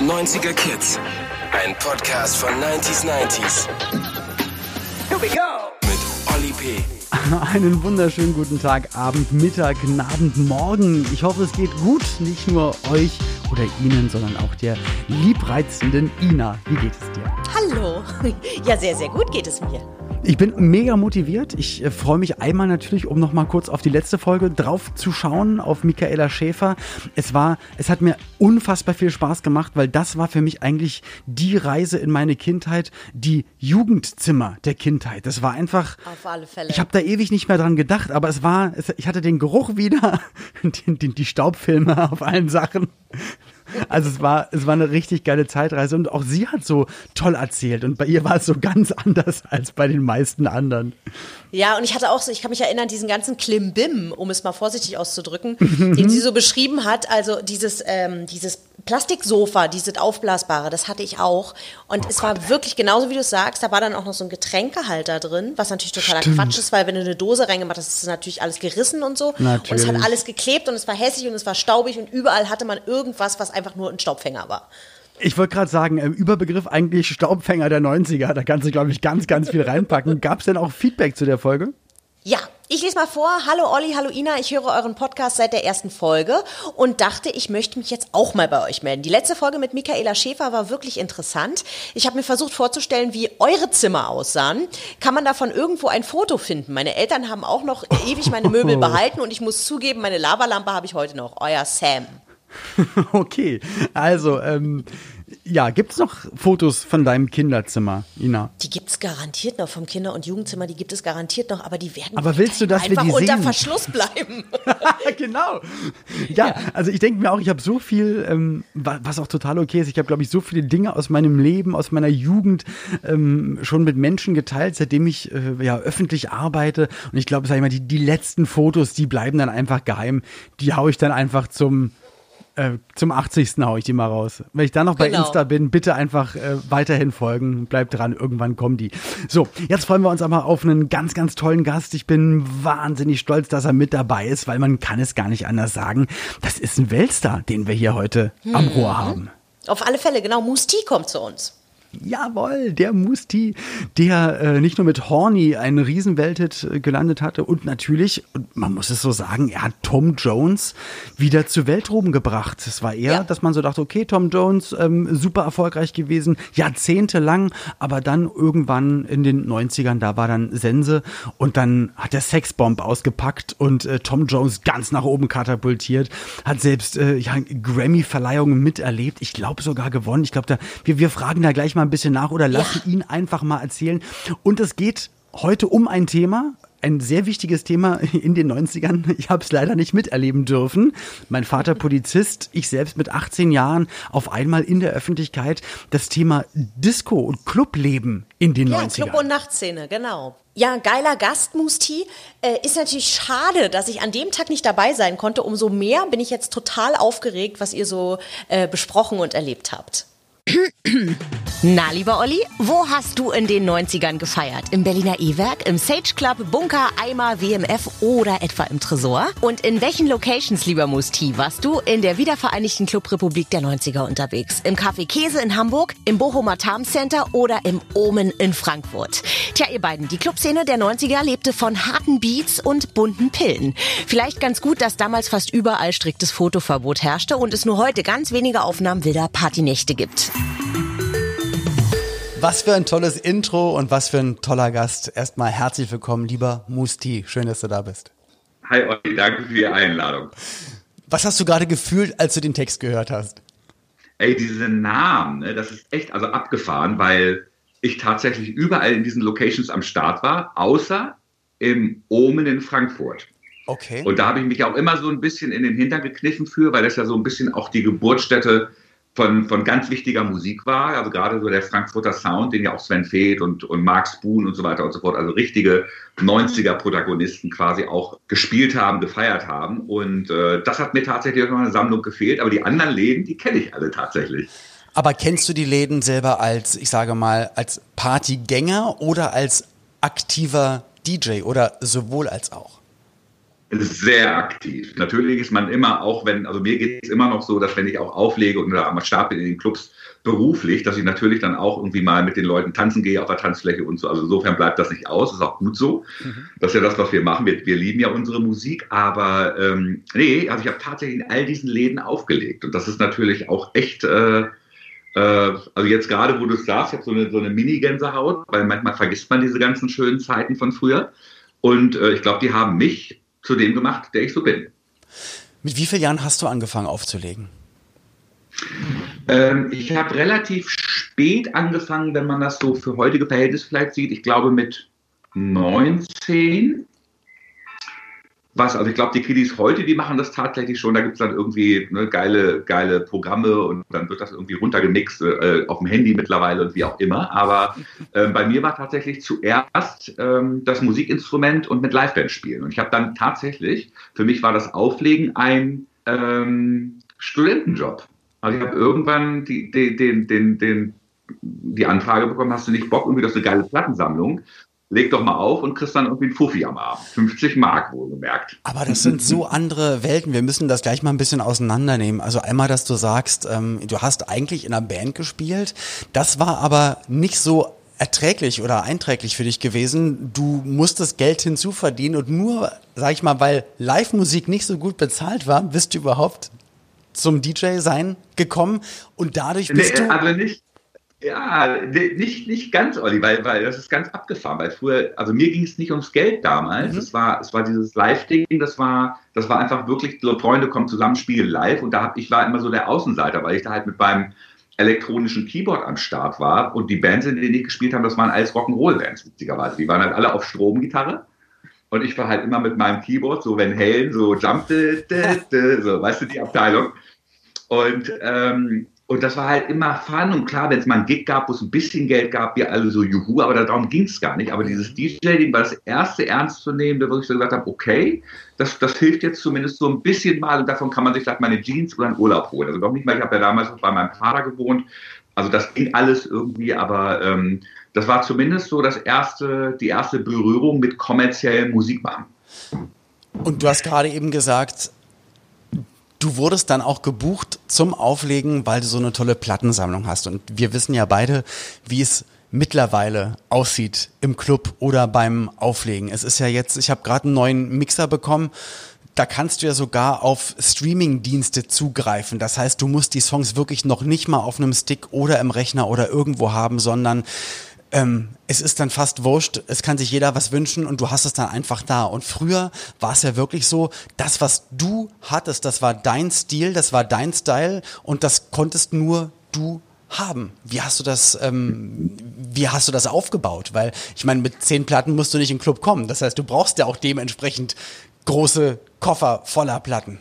90er Kids. Ein Podcast von 90s 90s. Here we go. Mit Olli P. Einen wunderschönen guten Tag, Abend, Mittag, Abend, Morgen. Ich hoffe, es geht gut. Nicht nur euch oder Ihnen, sondern auch der liebreizenden Ina. Wie geht es dir? Hallo. Ja, sehr, sehr gut geht es mir. Ich bin mega motiviert. Ich äh, freue mich einmal natürlich, um noch mal kurz auf die letzte Folge drauf zu schauen, auf Michaela Schäfer. Es war, es hat mir unfassbar viel Spaß gemacht, weil das war für mich eigentlich die Reise in meine Kindheit, die Jugendzimmer der Kindheit. Das war einfach. Auf alle Fälle. Ich habe da ewig nicht mehr dran gedacht, aber es war, es, ich hatte den Geruch wieder, die, die, die Staubfilme auf allen Sachen. Also es war, es war eine richtig geile Zeitreise und auch sie hat so toll erzählt und bei ihr war es so ganz anders als bei den meisten anderen. Ja, und ich hatte auch so, ich kann mich erinnern, diesen ganzen Klimbim, um es mal vorsichtig auszudrücken, den sie so beschrieben hat. Also dieses, ähm, dieses Plastiksofa, dieses aufblasbare, das hatte ich auch. Und oh es Gott. war wirklich genauso, wie du sagst. Da war dann auch noch so ein Getränkehalter drin, was natürlich totaler Stimmt. Quatsch ist, weil wenn du eine Dose reingemacht hast, ist natürlich alles gerissen und so. Natürlich. Und es hat alles geklebt und es war hässlich und es war staubig und überall hatte man irgendwas, was einfach nur ein Staubfänger war. Ich wollte gerade sagen, im Überbegriff eigentlich Staubfänger der 90er, da kannst du, glaube ich, ganz, ganz viel reinpacken. Gab es denn auch Feedback zu der Folge? Ja, ich lese mal vor. Hallo Olli, hallo Ina. Ich höre euren Podcast seit der ersten Folge und dachte, ich möchte mich jetzt auch mal bei euch melden. Die letzte Folge mit Michaela Schäfer war wirklich interessant. Ich habe mir versucht vorzustellen, wie eure Zimmer aussahen. Kann man davon irgendwo ein Foto finden? Meine Eltern haben auch noch ewig meine Möbel behalten und ich muss zugeben, meine Lavalampe habe ich heute noch. Euer Sam. okay, also ähm, ja, gibt es noch Fotos von deinem Kinderzimmer, Ina? Die gibt es garantiert noch vom Kinder- und Jugendzimmer, die gibt es garantiert noch, aber die werden aber willst du, dass einfach wir die unter sehen? Verschluss bleiben. genau. Ja, ja, also ich denke mir auch, ich habe so viel, ähm, was auch total okay ist, ich habe, glaube ich, so viele Dinge aus meinem Leben, aus meiner Jugend ähm, schon mit Menschen geteilt, seitdem ich äh, ja öffentlich arbeite. Und ich glaube, sag ich mal, die, die letzten Fotos, die bleiben dann einfach geheim. Die haue ich dann einfach zum äh, zum 80. haue ich die mal raus. Wenn ich dann noch bei genau. Insta bin, bitte einfach äh, weiterhin folgen. Bleibt dran, irgendwann kommen die. So, jetzt freuen wir uns aber auf einen ganz, ganz tollen Gast. Ich bin wahnsinnig stolz, dass er mit dabei ist, weil man kann es gar nicht anders sagen. Das ist ein Weltstar, den wir hier heute hm. am Rohr haben. Auf alle Fälle, genau. Musti kommt zu uns. Jawohl, der Musti, der äh, nicht nur mit Horny einen Riesenwelthit äh, gelandet hatte und natürlich, man muss es so sagen, er hat Tom Jones wieder zu Weltruhm gebracht. Es war eher, ja. dass man so dachte, okay, Tom Jones, ähm, super erfolgreich gewesen, jahrzehntelang, aber dann irgendwann in den 90ern, da war dann Sense und dann hat der Sexbomb ausgepackt und äh, Tom Jones ganz nach oben katapultiert, hat selbst äh, ja, Grammy-Verleihungen miterlebt, ich glaube sogar gewonnen. Ich glaube, da wir, wir fragen da gleich mal mal ein bisschen nach oder lassen ja. ihn einfach mal erzählen. Und es geht heute um ein Thema, ein sehr wichtiges Thema in den 90ern. Ich habe es leider nicht miterleben dürfen. Mein Vater Polizist, ich selbst mit 18 Jahren auf einmal in der Öffentlichkeit das Thema Disco und Clubleben in den ja, 90ern. Club- und Nachtszene, genau. Ja, geiler Gast, Musti. Äh, ist natürlich schade, dass ich an dem Tag nicht dabei sein konnte. Umso mehr bin ich jetzt total aufgeregt, was ihr so äh, besprochen und erlebt habt. Na, lieber Olli, wo hast du in den 90ern gefeiert? Im Berliner E-Werk, im Sage Club, Bunker, Eimer, WMF oder etwa im Tresor? Und in welchen Locations, lieber Musti, warst du in der wiedervereinigten Clubrepublik der 90er unterwegs? Im Café Käse in Hamburg, im Bochumer Tarm Center oder im Omen in Frankfurt? Tja, ihr beiden, die Clubszene der 90er lebte von harten Beats und bunten Pillen. Vielleicht ganz gut, dass damals fast überall striktes Fotoverbot herrschte und es nur heute ganz wenige Aufnahmen wilder Partynächte gibt. Was für ein tolles Intro und was für ein toller Gast. Erstmal herzlich willkommen, lieber Musti. Schön, dass du da bist. Hi Olli, danke für die Einladung. Was hast du gerade gefühlt, als du den Text gehört hast? Ey, diese Namen, ne, das ist echt also abgefahren, weil ich tatsächlich überall in diesen Locations am Start war, außer im Omen in Frankfurt. Okay. Und da habe ich mich auch immer so ein bisschen in den Hintern gekniffen für, weil das ja so ein bisschen auch die Geburtsstätte von, von ganz wichtiger Musik war. Also gerade so der Frankfurter Sound, den ja auch Sven Feth und, und Mark Spoon und so weiter und so fort, also richtige 90er-Protagonisten quasi auch gespielt haben, gefeiert haben. Und äh, das hat mir tatsächlich noch eine Sammlung gefehlt. Aber die anderen Läden, die kenne ich alle tatsächlich. Aber kennst du die Läden selber als, ich sage mal, als Partygänger oder als aktiver DJ oder sowohl als auch? Sehr aktiv. Natürlich ist man immer auch, wenn, also mir geht es immer noch so, dass wenn ich auch auflege und am Start bin in den Clubs beruflich, dass ich natürlich dann auch irgendwie mal mit den Leuten tanzen gehe auf der Tanzfläche und so. Also insofern bleibt das nicht aus, ist auch gut so. Mhm. Das ist ja das, was wir machen. Wir, wir lieben ja unsere Musik, aber ähm, nee, also ich habe tatsächlich in all diesen Läden aufgelegt und das ist natürlich auch echt. Äh, äh, also jetzt gerade, wo du es sagst, ich habe so eine, so eine Mini-Gänsehaut, weil manchmal vergisst man diese ganzen schönen Zeiten von früher. Und äh, ich glaube, die haben mich zu dem gemacht, der ich so bin. Mit wie vielen Jahren hast du angefangen aufzulegen? Ähm, ich habe relativ spät angefangen, wenn man das so für heutige Verhältnisse vielleicht sieht. Ich glaube mit 19 was, also ich glaube, die Kiddies heute, die machen das tatsächlich schon. Da gibt es dann irgendwie ne, geile, geile Programme und dann wird das irgendwie runtergemixt äh, auf dem Handy mittlerweile und wie auch immer. Aber äh, bei mir war tatsächlich zuerst ähm, das Musikinstrument und mit Liveband spielen. Und ich habe dann tatsächlich, für mich war das Auflegen ein ähm, Studentenjob. Also ich habe irgendwann die, die, den, den, den, die Anfrage bekommen, hast du nicht Bock, irgendwie das ist eine geile Plattensammlung? Leg doch mal auf und kriegst dann irgendwie einen Fuffi am Abend. 50 Mark wohlgemerkt. Aber das sind so andere Welten. Wir müssen das gleich mal ein bisschen auseinandernehmen. Also einmal, dass du sagst, ähm, du hast eigentlich in einer Band gespielt. Das war aber nicht so erträglich oder einträglich für dich gewesen. Du musstest Geld hinzuverdienen und nur, sag ich mal, weil Live-Musik nicht so gut bezahlt war, bist du überhaupt zum DJ sein gekommen und dadurch bist nee, du. Aber nicht, ja, nicht, nicht ganz, Olli, weil, weil das ist ganz abgefahren. Weil früher, also mir ging es nicht ums Geld damals. Mhm. Es, war, es war dieses Live-Ding, das war, das war einfach wirklich, so Freunde kommen zusammen, spielen live. Und da hab, ich war immer so der Außenseiter, weil ich da halt mit meinem elektronischen Keyboard am Start war. Und die Bands, in denen ich gespielt habe, das waren alles Rock'n'Roll-Bands, witzigerweise. Die waren halt alle auf Stromgitarre. Und ich war halt immer mit meinem Keyboard, so wenn Helen, so Jump, so, weißt du, die Abteilung. Und ähm, und das war halt immer Fun und klar, wenn es mal einen Gig gab, wo es ein bisschen Geld gab, wir alle so Juhu, aber darum ging es gar nicht. Aber dieses DJ-Ding war das erste ernstzunehmende, wo ich so gesagt habe, okay, das, das hilft jetzt zumindest so ein bisschen mal und davon kann man sich vielleicht meine Jeans oder einen Urlaub holen. Also doch nicht mal, ich habe ja damals bei meinem Vater gewohnt, also das ging alles irgendwie, aber ähm, das war zumindest so das erste, die erste Berührung mit kommerziellem Musikmachen. Und du hast gerade eben gesagt, Du wurdest dann auch gebucht zum Auflegen, weil du so eine tolle Plattensammlung hast. Und wir wissen ja beide, wie es mittlerweile aussieht im Club oder beim Auflegen. Es ist ja jetzt, ich habe gerade einen neuen Mixer bekommen. Da kannst du ja sogar auf Streaming-Dienste zugreifen. Das heißt, du musst die Songs wirklich noch nicht mal auf einem Stick oder im Rechner oder irgendwo haben, sondern ähm, es ist dann fast wurscht, es kann sich jeder was wünschen und du hast es dann einfach da. Und früher war es ja wirklich so, das, was du hattest, das war dein Stil, das war dein Style und das konntest nur du haben. Wie hast du das, ähm, wie hast du das aufgebaut? Weil ich meine, mit zehn Platten musst du nicht in den Club kommen. Das heißt, du brauchst ja auch dementsprechend große Koffer voller Platten.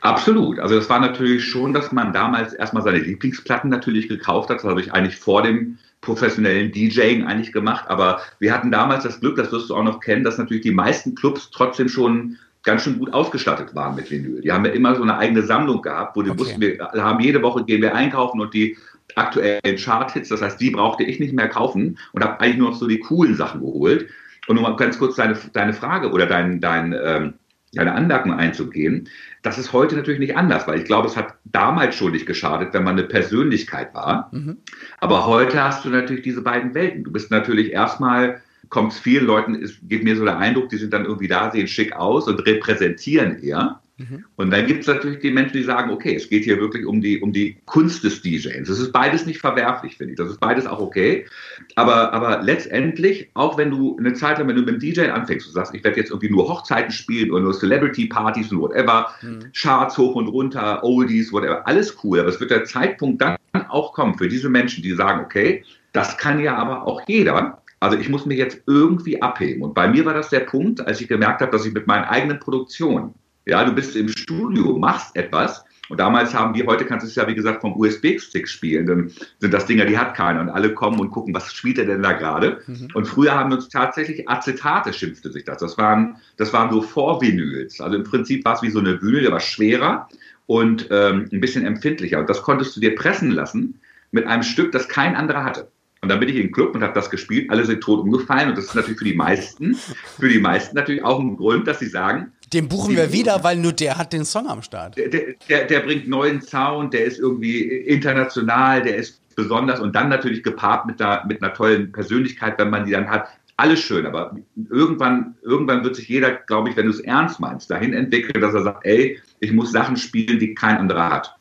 Absolut. Also es war natürlich schon, dass man damals erstmal seine Lieblingsplatten natürlich gekauft hat. Das habe ich eigentlich vor dem professionellen DJing eigentlich gemacht. Aber wir hatten damals das Glück, das wirst du auch noch kennen, dass natürlich die meisten Clubs trotzdem schon ganz schön gut ausgestattet waren mit Vinyl. Die haben ja immer so eine eigene Sammlung gehabt, wo die okay. wussten, wir haben jede Woche gehen wir einkaufen und die aktuellen Chart-Hits, das heißt, die brauchte ich nicht mehr kaufen und habe eigentlich nur noch so die coolen Sachen geholt. Und nur mal ganz kurz deine, deine Frage oder dein, dein ähm, deine Anmerkung einzugehen. Das ist heute natürlich nicht anders, weil ich glaube, es hat damals schon nicht geschadet, wenn man eine Persönlichkeit war. Mhm. Aber heute hast du natürlich diese beiden Welten. Du bist natürlich erstmal, kommt es vielen Leuten, es geht mir so der Eindruck, die sind dann irgendwie da, sehen schick aus und repräsentieren eher. Mhm. Und dann gibt es natürlich die Menschen, die sagen, okay, es geht hier wirklich um die, um die Kunst des DJs. Das ist beides nicht verwerflich, finde ich. Das ist beides auch okay. Aber, aber letztendlich, auch wenn du eine Zeit lang, wenn du mit dem DJ anfängst, du sagst, ich werde jetzt irgendwie nur Hochzeiten spielen oder nur Celebrity-Partys und whatever, mhm. Charts hoch und runter, Oldies, whatever, alles cool. Aber es wird der Zeitpunkt dann auch kommen für diese Menschen, die sagen, okay, das kann ja aber auch jeder. Also ich muss mir jetzt irgendwie abheben. Und bei mir war das der Punkt, als ich gemerkt habe, dass ich mit meinen eigenen Produktionen ja, du bist im Studio, machst etwas. Und damals haben wir, heute kannst du es ja wie gesagt vom USB-Stick spielen, dann sind das Dinger, die hat keiner. Und alle kommen und gucken, was spielt er denn da gerade? Mhm. Und früher haben wir uns tatsächlich Acetate schimpfte sich das. Das waren, das waren so Vorvinyls. Also im Prinzip war es wie so eine Vinyl, der war schwerer und ähm, ein bisschen empfindlicher. Und das konntest du dir pressen lassen mit einem Stück, das kein anderer hatte. Und dann bin ich in den Club und habe das gespielt, alle sind tot umgefallen und das ist natürlich für die meisten, für die meisten natürlich auch ein Grund, dass sie sagen, den buchen wir wieder, weil nur der hat den Song am Start. Der, der, der, bringt neuen Sound, der ist irgendwie international, der ist besonders und dann natürlich gepaart mit einer, mit einer tollen Persönlichkeit, wenn man die dann hat. Alles schön, aber irgendwann, irgendwann wird sich jeder, glaube ich, wenn du es ernst meinst, dahin entwickeln, dass er sagt, ey, ich muss Sachen spielen, die kein anderer hat.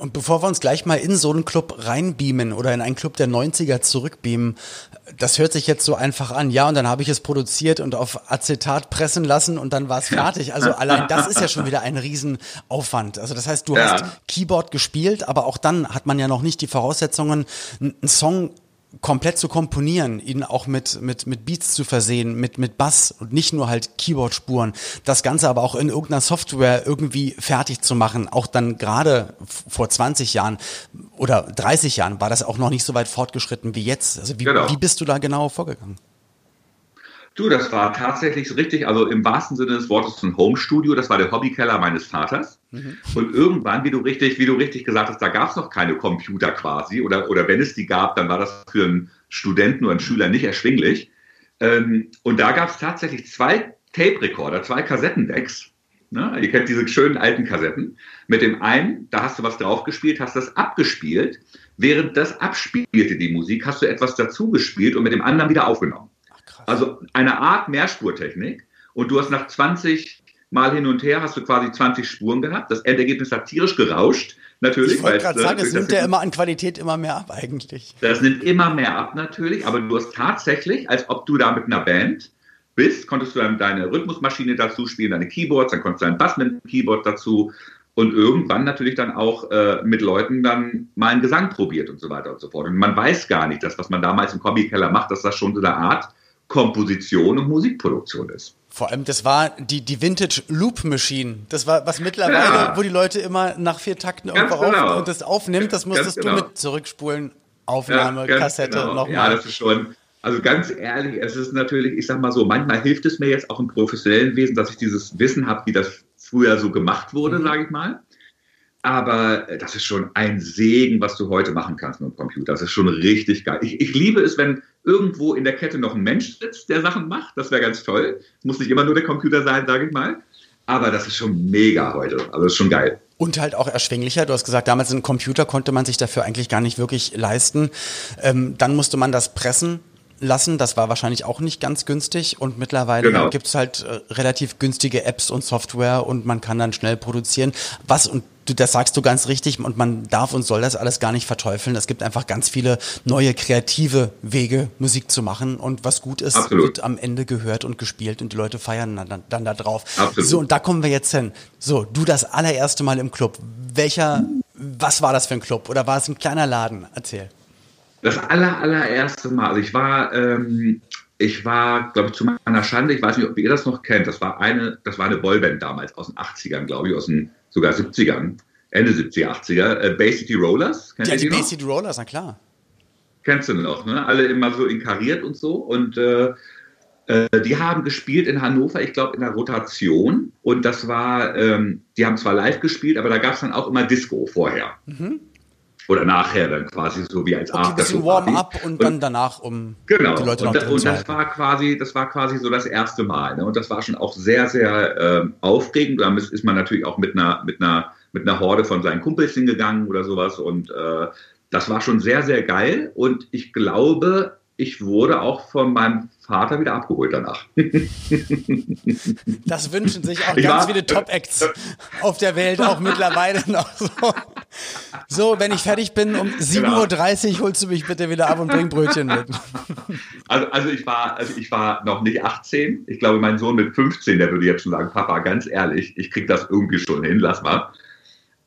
Und bevor wir uns gleich mal in so einen Club reinbeamen oder in einen Club der 90er zurückbeamen, das hört sich jetzt so einfach an. Ja, und dann habe ich es produziert und auf Acetat pressen lassen und dann war es fertig. Also allein das ist ja schon wieder ein Riesenaufwand. Also das heißt, du ja. hast Keyboard gespielt, aber auch dann hat man ja noch nicht die Voraussetzungen, einen Song komplett zu komponieren, ihn auch mit, mit, mit Beats zu versehen, mit, mit Bass und nicht nur halt Keyboard-Spuren, das Ganze aber auch in irgendeiner Software irgendwie fertig zu machen, auch dann gerade vor 20 Jahren oder 30 Jahren war das auch noch nicht so weit fortgeschritten wie jetzt. Also wie, genau. wie bist du da genau vorgegangen? Du, das war tatsächlich richtig, also im wahrsten Sinne des Wortes ein Home-Studio, das war der Hobbykeller meines Vaters. Mhm. Und irgendwann, wie du richtig, wie du richtig gesagt hast, da gab es noch keine Computer quasi, oder, oder wenn es die gab, dann war das für einen Studenten oder einen Schüler nicht erschwinglich. Ähm, und da gab es tatsächlich zwei Tape-Recorder, zwei Kassettendecks. Ne? Ihr kennt diese schönen alten Kassetten. Mit dem einen, da hast du was draufgespielt, hast das abgespielt. Während das abspielte, die Musik, hast du etwas dazu gespielt und mit dem anderen wieder aufgenommen. Also eine Art Mehrspurtechnik. Und du hast nach 20 Mal hin und her, hast du quasi 20 Spuren gehabt. Das Endergebnis hat tierisch gerauscht. Natürlich. Ich wollte gerade sagen, es nimmt ja immer an Qualität immer mehr ab eigentlich. Das nimmt immer mehr ab natürlich, aber du hast tatsächlich, als ob du da mit einer Band bist, konntest du dann deine Rhythmusmaschine dazu spielen, deine Keyboards, dann konntest du deinen Bass mit dem Keyboard dazu und irgendwann natürlich dann auch äh, mit Leuten dann mal einen Gesang probiert und so weiter und so fort. Und man weiß gar nicht, dass was man damals im Hobbykeller macht, dass das schon so eine Art Komposition und Musikproduktion ist. Vor allem, das war die, die Vintage Loop Machine. Das war was mittlerweile, ja. wo die Leute immer nach vier Takten irgendwo genau. auf, und das aufnimmt. Das musstest genau. du mit zurückspulen. Aufnahme, ja, Kassette, genau. nochmal. Ja, das ist schon. Also ganz ehrlich, es ist natürlich, ich sag mal so, manchmal hilft es mir jetzt auch im professionellen Wesen, dass ich dieses Wissen habe, wie das früher so gemacht wurde, mhm. sage ich mal. Aber äh, das ist schon ein Segen, was du heute machen kannst mit dem Computer. Das ist schon richtig geil. Ich, ich liebe es, wenn irgendwo in der Kette noch ein Mensch sitzt, der Sachen macht. Das wäre ganz toll. Muss nicht immer nur der Computer sein, sage ich mal. Aber das ist schon mega heute. Also das ist schon geil. Und halt auch erschwinglicher. Du hast gesagt, damals ein Computer konnte man sich dafür eigentlich gar nicht wirklich leisten. Ähm, dann musste man das pressen lassen. Das war wahrscheinlich auch nicht ganz günstig. Und mittlerweile genau. gibt es halt äh, relativ günstige Apps und Software und man kann dann schnell produzieren. Was und du, das sagst du ganz richtig und man darf und soll das alles gar nicht verteufeln. Es gibt einfach ganz viele neue kreative Wege, Musik zu machen und was gut ist, Absolut. wird am Ende gehört und gespielt und die Leute feiern dann, dann da drauf. Absolut. So, und da kommen wir jetzt hin. So, du das allererste Mal im Club. Welcher, was war das für ein Club oder war es ein kleiner Laden? Erzähl. Das aller, allererste Mal, also ich war, ähm, ich war, glaube ich, zu meiner Schande, ich weiß nicht, ob ihr das noch kennt, das war eine, das war eine Boyband damals aus den 80ern, glaube ich, aus den sogar 70ern, Ende 70er, 80er, äh, Bay City Rollers. Kennt ja, die, die Bay City Rollers, na klar. Kennst du noch, ne? Alle immer so inkariert und so. Und äh, äh, die haben gespielt in Hannover, ich glaube, in der Rotation. Und das war, ähm, die haben zwar live gespielt, aber da gab es dann auch immer Disco vorher. Mhm. Oder nachher dann quasi so wie als okay, After. Bisschen Warm-up und, und, dann danach, um genau. die Leute noch und, und das war quasi, das war quasi so das erste Mal. Ne? Und das war schon auch sehr, sehr äh, aufregend. Da ist man natürlich auch mit einer, mit einer, mit einer Horde von seinen Kumpels hingegangen oder sowas. Und äh, das war schon sehr, sehr geil. Und ich glaube, ich wurde auch von meinem Vater wieder abgeholt danach. Das wünschen sich auch ich ganz war, viele Top-Acts auf der Welt auch mittlerweile noch so. So, wenn ich fertig bin um 7.30 genau. Uhr, holst du mich bitte wieder ab und bring Brötchen mit. Also, also, ich war, also ich war noch nicht 18. Ich glaube, mein Sohn mit 15, der würde jetzt schon sagen, Papa, ganz ehrlich, ich krieg das irgendwie schon hin, lass mal.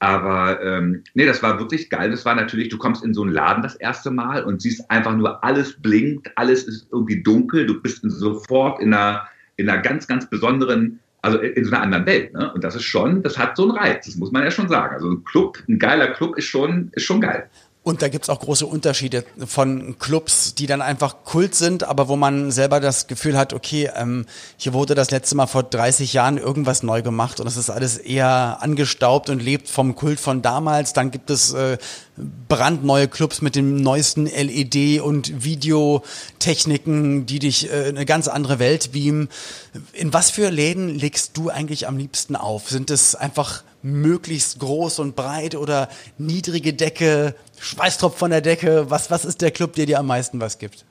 Aber ähm, nee, das war wirklich geil. Das war natürlich, du kommst in so einen Laden das erste Mal und siehst einfach nur, alles blinkt, alles ist irgendwie dunkel. Du bist sofort in einer, in einer ganz, ganz besonderen, also in so einer anderen Welt. Ne? Und das ist schon, das hat so einen Reiz, das muss man ja schon sagen. Also ein Club, ein geiler Club ist schon, ist schon geil. Und da gibt's auch große Unterschiede von Clubs, die dann einfach Kult sind, aber wo man selber das Gefühl hat, okay, ähm, hier wurde das letzte Mal vor 30 Jahren irgendwas neu gemacht und es ist alles eher angestaubt und lebt vom Kult von damals. Dann gibt es äh, brandneue Clubs mit dem neuesten LED und Videotechniken, die dich äh, eine ganz andere Welt beamen. In was für Läden legst du eigentlich am liebsten auf? Sind es einfach möglichst groß und breit oder niedrige Decke, Schweißtropf von der Decke? Was, was ist der Club, der dir am meisten was gibt?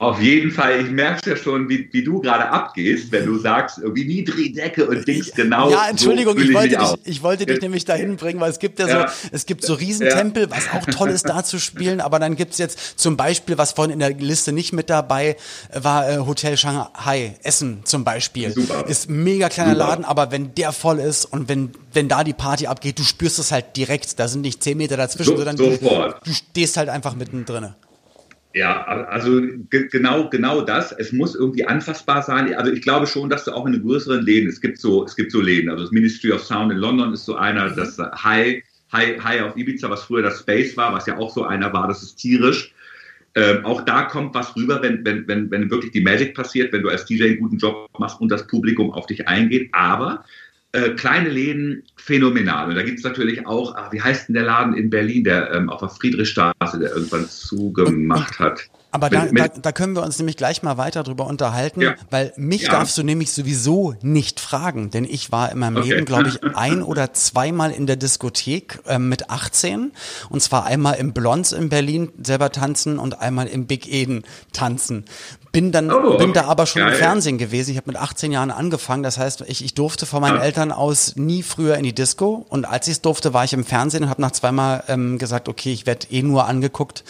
Auf jeden Fall, ich merke ja schon, wie, wie du gerade abgehst, wenn du sagst, irgendwie niedrige Decke und Dings genau. Ja, Entschuldigung, so ich, wollte dich, ich wollte dich nämlich dahin bringen, weil es gibt ja, ja. so, es gibt so Riesentempel, ja. was auch toll ist, da zu spielen, aber dann gibt's jetzt zum Beispiel, was vorhin in der Liste nicht mit dabei war, äh, Hotel Shanghai, Essen zum Beispiel. Super. Ist mega kleiner Super. Laden, aber wenn der voll ist und wenn, wenn da die Party abgeht, du spürst es halt direkt, da sind nicht zehn Meter dazwischen, so, sondern du, du stehst halt einfach mittendrin. Ja, also genau, genau das. Es muss irgendwie anfassbar sein. Also ich glaube schon, dass du auch in den größeren Läden, es gibt so, es gibt so Läden. Also das Ministry of Sound in London ist so einer, mhm. das High, High, High auf Ibiza, was früher das Space war, was ja auch so einer war, das ist tierisch. Ähm, auch da kommt was rüber, wenn, wenn, wenn, wenn wirklich die Magic passiert, wenn du als DJ einen guten Job machst und das Publikum auf dich eingeht. Aber äh, kleine Läden phänomenal. Und da gibt es natürlich auch, ach, wie heißt denn der Laden in Berlin, der ähm, auf der Friedrichstraße, der irgendwann zugemacht hat? Aber da, da, da können wir uns nämlich gleich mal weiter drüber unterhalten, ja. weil mich ja. darfst du nämlich sowieso nicht fragen, denn ich war in meinem okay. Leben, glaube ich, ein oder zweimal in der Diskothek äh, mit 18 und zwar einmal im Blondes in Berlin selber tanzen und einmal im Big Eden tanzen. Bin dann, oh, bin da aber schon geil. im Fernsehen gewesen. Ich habe mit 18 Jahren angefangen. Das heißt, ich, ich durfte von meinen ja. Eltern aus nie früher in die Disco. Und als ich es durfte, war ich im Fernsehen und habe nach zweimal ähm, gesagt, okay, ich werde eh nur angeguckt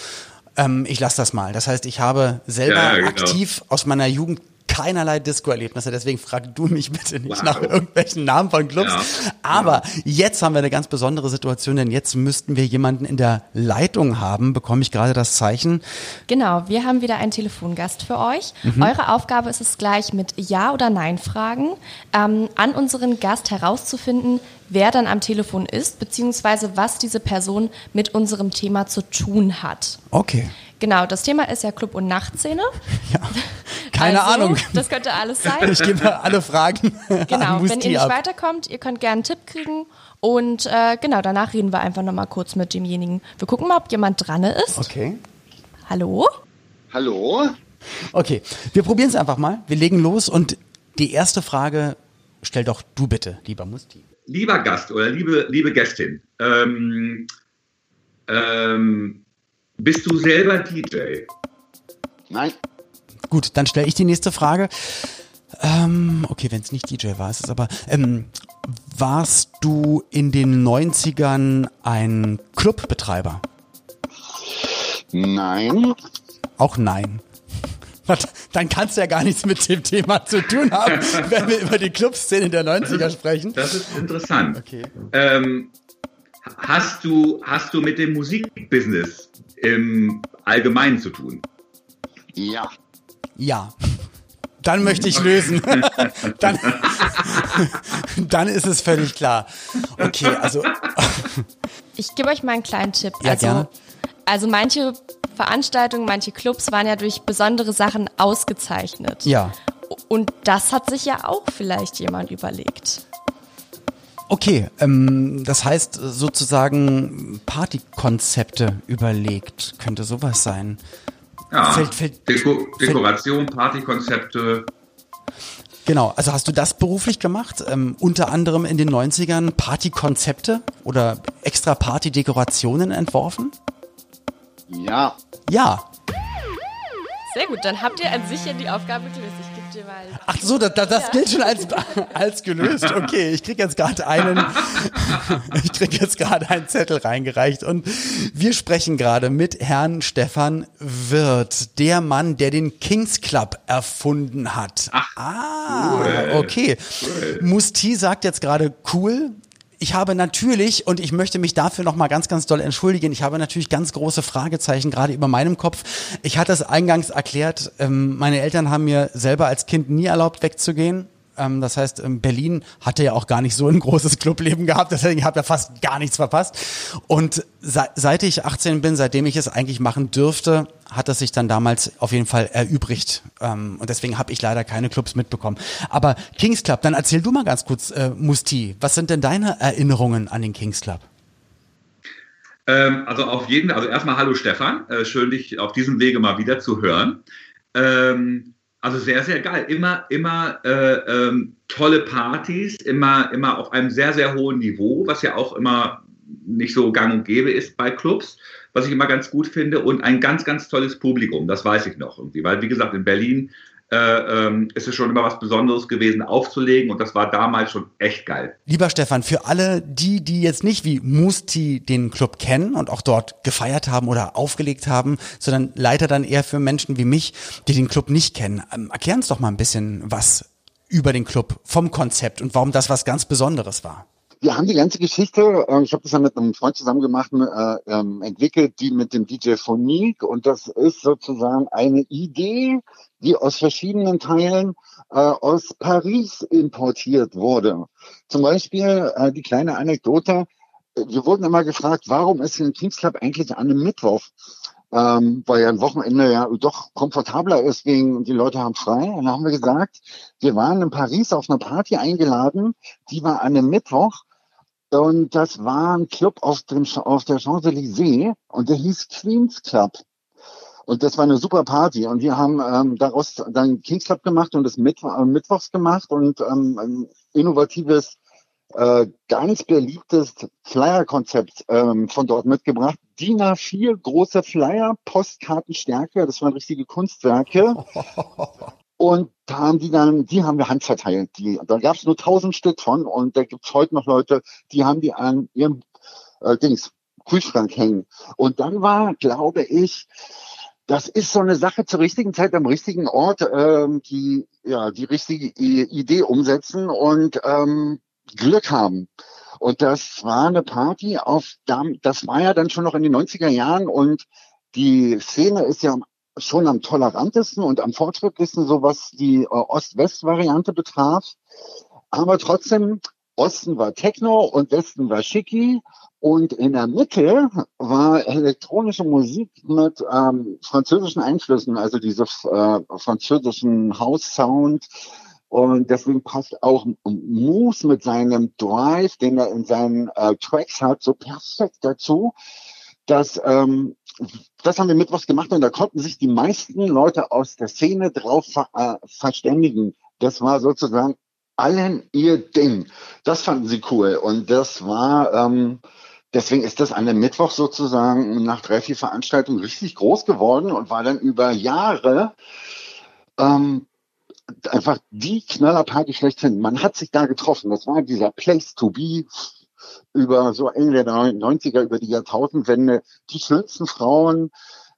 ähm, ich lasse das mal. Das heißt, ich habe selber ja, genau. aktiv aus meiner Jugend keinerlei Disco-Erlebnisse, deswegen frag du mich bitte nicht wow. nach irgendwelchen Namen von Clubs. Ja. Aber ja. jetzt haben wir eine ganz besondere Situation, denn jetzt müssten wir jemanden in der Leitung haben, bekomme ich gerade das Zeichen. Genau, wir haben wieder einen Telefongast für euch. Mhm. Eure Aufgabe ist es gleich mit Ja- oder Nein-Fragen ähm, an unseren Gast herauszufinden, wer dann am Telefon ist, beziehungsweise was diese Person mit unserem Thema zu tun hat. Okay. Genau, das Thema ist ja Club- und Nachtszene. Ja, keine also, Ahnung. Das könnte alles sein. Ich gebe alle Fragen. Genau, wenn ihr nicht ab. weiterkommt, ihr könnt gerne einen Tipp kriegen. Und äh, genau, danach reden wir einfach nochmal kurz mit demjenigen. Wir gucken mal, ob jemand dran ist. Okay. Hallo? Hallo? Okay, wir probieren es einfach mal. Wir legen los und die erste Frage stell doch du bitte, lieber Musti. Lieber Gast oder liebe, liebe Gästin, ähm, ähm, bist du selber DJ? Nein. Gut, dann stelle ich die nächste Frage. Ähm, okay, wenn es nicht DJ war, ist es aber. Ähm, warst du in den 90ern ein Clubbetreiber? Nein. Auch nein. Dann kannst du ja gar nichts mit dem Thema zu tun haben, wenn wir über die Clubszene der 90er sprechen. Das ist interessant. Okay. Ähm, hast, du, hast du mit dem Musikbusiness im Allgemeinen zu tun? Ja. Ja. Dann möchte ich lösen. dann, dann ist es völlig klar. Okay, also. ich gebe euch mal einen kleinen Tipp. Ja, also, gerne. also manche Veranstaltungen, manche Clubs waren ja durch besondere Sachen ausgezeichnet. Ja. Und das hat sich ja auch vielleicht jemand überlegt. Okay, ähm, das heißt sozusagen Partykonzepte überlegt, könnte sowas sein. Ja, fällt, fällt, Deko Dekoration, Partykonzepte. Genau, also hast du das beruflich gemacht? Ähm, unter anderem in den 90ern Partykonzepte oder extra Partydekorationen entworfen? Ja. Ja. Sehr gut, dann habt ihr an sich ja die Aufgabe gelöst. Mal. Ach so, das, das, das ja. gilt schon als, als gelöst. Okay, ich krieg jetzt gerade einen, ich krieg jetzt gerade einen Zettel reingereicht und wir sprechen gerade mit Herrn Stefan Wirth, der Mann, der den Kings Club erfunden hat. Ach, ah, cool. okay. Cool. Musti sagt jetzt gerade cool ich habe natürlich, und ich möchte mich dafür nochmal ganz, ganz doll entschuldigen, ich habe natürlich ganz große Fragezeichen gerade über meinem Kopf. Ich hatte es eingangs erklärt, ähm, meine Eltern haben mir selber als Kind nie erlaubt wegzugehen. Ähm, das heißt, ähm, Berlin hatte ja auch gar nicht so ein großes Clubleben gehabt, deswegen habe ich ja fast gar nichts verpasst. Und se seit ich 18 bin, seitdem ich es eigentlich machen dürfte, hat es sich dann damals auf jeden Fall erübrigt. Ähm, und deswegen habe ich leider keine Clubs mitbekommen. Aber Kings Club, dann erzähl du mal ganz kurz, äh, Musti, was sind denn deine Erinnerungen an den Kings Club? Ähm, also auf jeden, also erstmal hallo Stefan, äh, schön dich auf diesem Wege mal wieder zu hören. Ähm, also sehr, sehr geil. Immer, immer äh, ähm, tolle Partys, immer, immer auf einem sehr, sehr hohen Niveau, was ja auch immer nicht so gang und gäbe ist bei Clubs, was ich immer ganz gut finde. Und ein ganz, ganz tolles Publikum, das weiß ich noch irgendwie. Weil, wie gesagt, in Berlin äh, ähm, ist es schon immer was Besonderes gewesen, aufzulegen und das war damals schon echt geil. Lieber Stefan, für alle die, die jetzt nicht wie Musti den Club kennen und auch dort gefeiert haben oder aufgelegt haben, sondern leider dann eher für Menschen wie mich, die den Club nicht kennen, ähm, erklär uns doch mal ein bisschen was über den Club vom Konzept und warum das was ganz Besonderes war wir haben die ganze Geschichte, äh, ich habe das ja mit einem Freund zusammen gemacht, äh, ähm, entwickelt, die mit dem DJ Phonique. Und das ist sozusagen eine Idee, die aus verschiedenen Teilen äh, aus Paris importiert wurde. Zum Beispiel äh, die kleine Anekdote. Wir wurden immer gefragt, warum ist ein Kings Club eigentlich an einem Mittwoch? ähm, weil ja ein Wochenende ja doch komfortabler ist, wegen die Leute haben frei. Und dann haben wir gesagt, wir waren in Paris auf eine Party eingeladen, die war an einem Mittwoch und das war ein Club auf, dem, auf der Champs-Élysées und der hieß Queen's Club. Und das war eine super Party. Und wir haben ähm, daraus dann Kings Club gemacht und das Mittwo äh, Mittwochs gemacht und ähm, ein innovatives, äh, ganz beliebtes Flyer-Konzept ähm, von dort mitgebracht. DIN A4 große Flyer, Postkartenstärke, das waren richtige Kunstwerke. Und da haben die dann, die haben wir handverteilt. Die, da gab es nur tausend Stück von und da gibt es heute noch Leute, die haben die an ihrem äh, Dings, Kühlschrank hängen. Und dann war, glaube ich, das ist so eine Sache zur richtigen Zeit am richtigen Ort, ähm, die ja die richtige Idee umsetzen und ähm, Glück haben. Und das war eine Party auf, das war ja dann schon noch in den 90er Jahren und die Szene ist ja schon am tolerantesten und am fortschrittlichsten, so was die äh, Ost-West-Variante betraf. Aber trotzdem, Osten war Techno und Westen war Schicki. Und in der Mitte war elektronische Musik mit ähm, französischen Einflüssen, also diese äh, französischen House-Sound. Und deswegen passt auch Moose mit seinem Drive, den er in seinen äh, Tracks hat, so perfekt dazu, dass ähm, das haben wir mittwochs gemacht und da konnten sich die meisten Leute aus der Szene drauf ver äh, verständigen. Das war sozusagen allen ihr Ding. Das fanden sie cool und das war ähm, deswegen ist das an dem Mittwoch sozusagen nach drei vier Veranstaltungen richtig groß geworden und war dann über Jahre ähm, einfach die Knallerparty schlechthin. Man hat sich da getroffen. Das war dieser Place to be über so Ende der 90er, über die Jahrtausendwende, die schönsten Frauen,